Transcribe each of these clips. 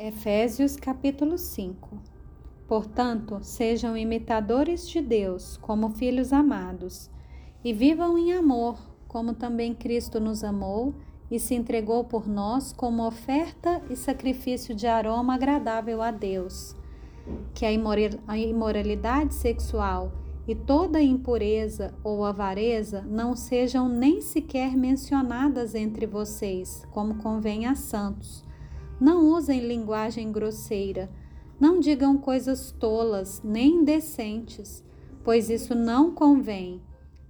Efésios capítulo 5 Portanto, sejam imitadores de Deus como filhos amados, e vivam em amor, como também Cristo nos amou e se entregou por nós como oferta e sacrifício de aroma agradável a Deus. Que a imoralidade sexual e toda impureza ou avareza não sejam nem sequer mencionadas entre vocês, como convém a santos não usem linguagem grosseira. Não digam coisas tolas nem indecentes, pois isso não convém.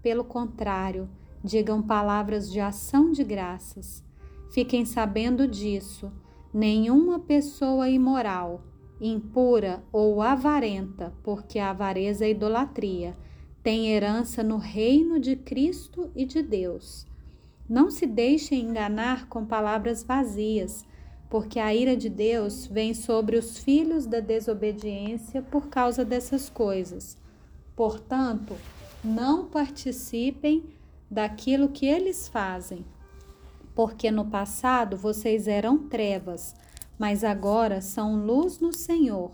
Pelo contrário, digam palavras de ação de graças. Fiquem sabendo disso: nenhuma pessoa imoral, impura ou avarenta, porque a avareza é idolatria, tem herança no reino de Cristo e de Deus. Não se deixem enganar com palavras vazias porque a ira de Deus vem sobre os filhos da desobediência por causa dessas coisas. Portanto, não participem daquilo que eles fazem, porque no passado vocês eram trevas, mas agora são luz no Senhor.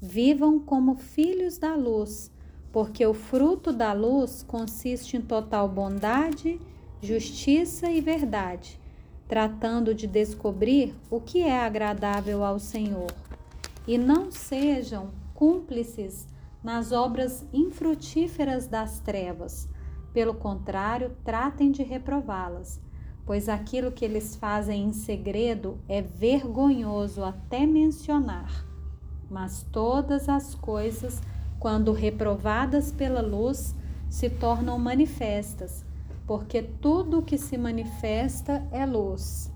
Vivam como filhos da luz, porque o fruto da luz consiste em total bondade, justiça e verdade tratando de descobrir o que é agradável ao Senhor. E não sejam cúmplices nas obras infrutíferas das trevas. Pelo contrário, tratem de reprová-las, pois aquilo que eles fazem em segredo é vergonhoso até mencionar. Mas todas as coisas, quando reprovadas pela luz, se tornam manifestas porque tudo o que se manifesta é luz.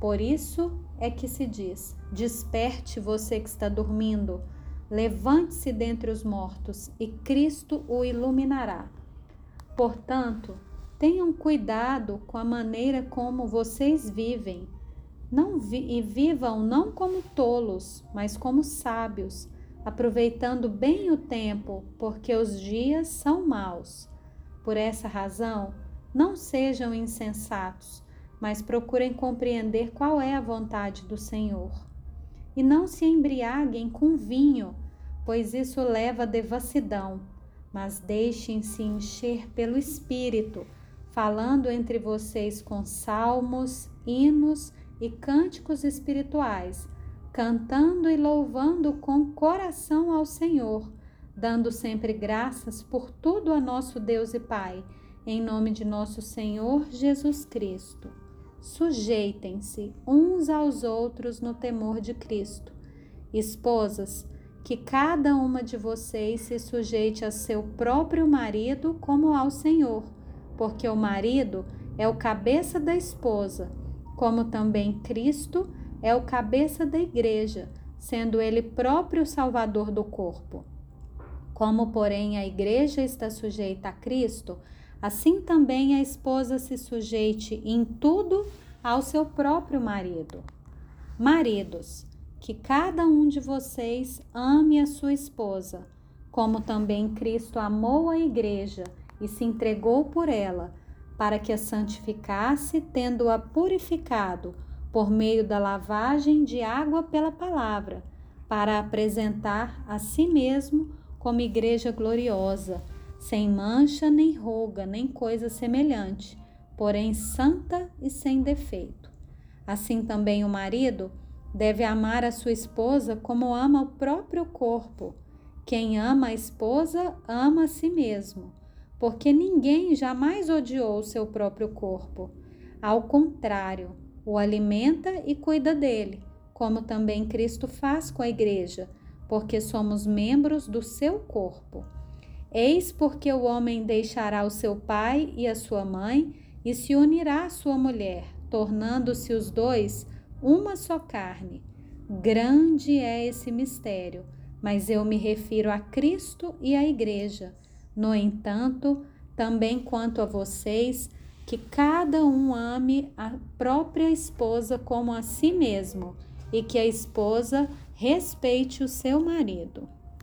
Por isso é que se diz: Desperte você que está dormindo, levante-se dentre os mortos e Cristo o iluminará. Portanto, tenham cuidado com a maneira como vocês vivem. Não vi e vivam não como tolos, mas como sábios, aproveitando bem o tempo, porque os dias são maus. Por essa razão, não sejam insensatos, mas procurem compreender qual é a vontade do Senhor. E não se embriaguem com vinho, pois isso leva à devassidão, mas deixem-se encher pelo Espírito, falando entre vocês com salmos, hinos e cânticos espirituais, cantando e louvando com coração ao Senhor, dando sempre graças por tudo a nosso Deus e Pai em nome de nosso Senhor Jesus Cristo. Sujeitem-se uns aos outros no temor de Cristo. Esposas, que cada uma de vocês se sujeite a seu próprio marido como ao Senhor, porque o marido é o cabeça da esposa, como também Cristo é o cabeça da igreja, sendo ele próprio salvador do corpo. Como, porém, a igreja está sujeita a Cristo, assim também a esposa se sujeite em tudo ao seu próprio marido. Maridos, que cada um de vocês ame a sua esposa, como também Cristo amou a igreja e se entregou por ela, para que a santificasse, tendo-a purificado por meio da lavagem de água pela palavra, para apresentar a si mesmo como igreja gloriosa sem mancha, nem ruga, nem coisa semelhante, porém santa e sem defeito. Assim também o marido deve amar a sua esposa como ama o próprio corpo. Quem ama a esposa ama a si mesmo, porque ninguém jamais odiou o seu próprio corpo. Ao contrário, o alimenta e cuida dele, como também Cristo faz com a igreja, porque somos membros do seu corpo. Eis porque o homem deixará o seu pai e a sua mãe e se unirá à sua mulher, tornando-se os dois uma só carne. Grande é esse mistério, mas eu me refiro a Cristo e à Igreja. No entanto, também quanto a vocês, que cada um ame a própria esposa como a si mesmo e que a esposa respeite o seu marido.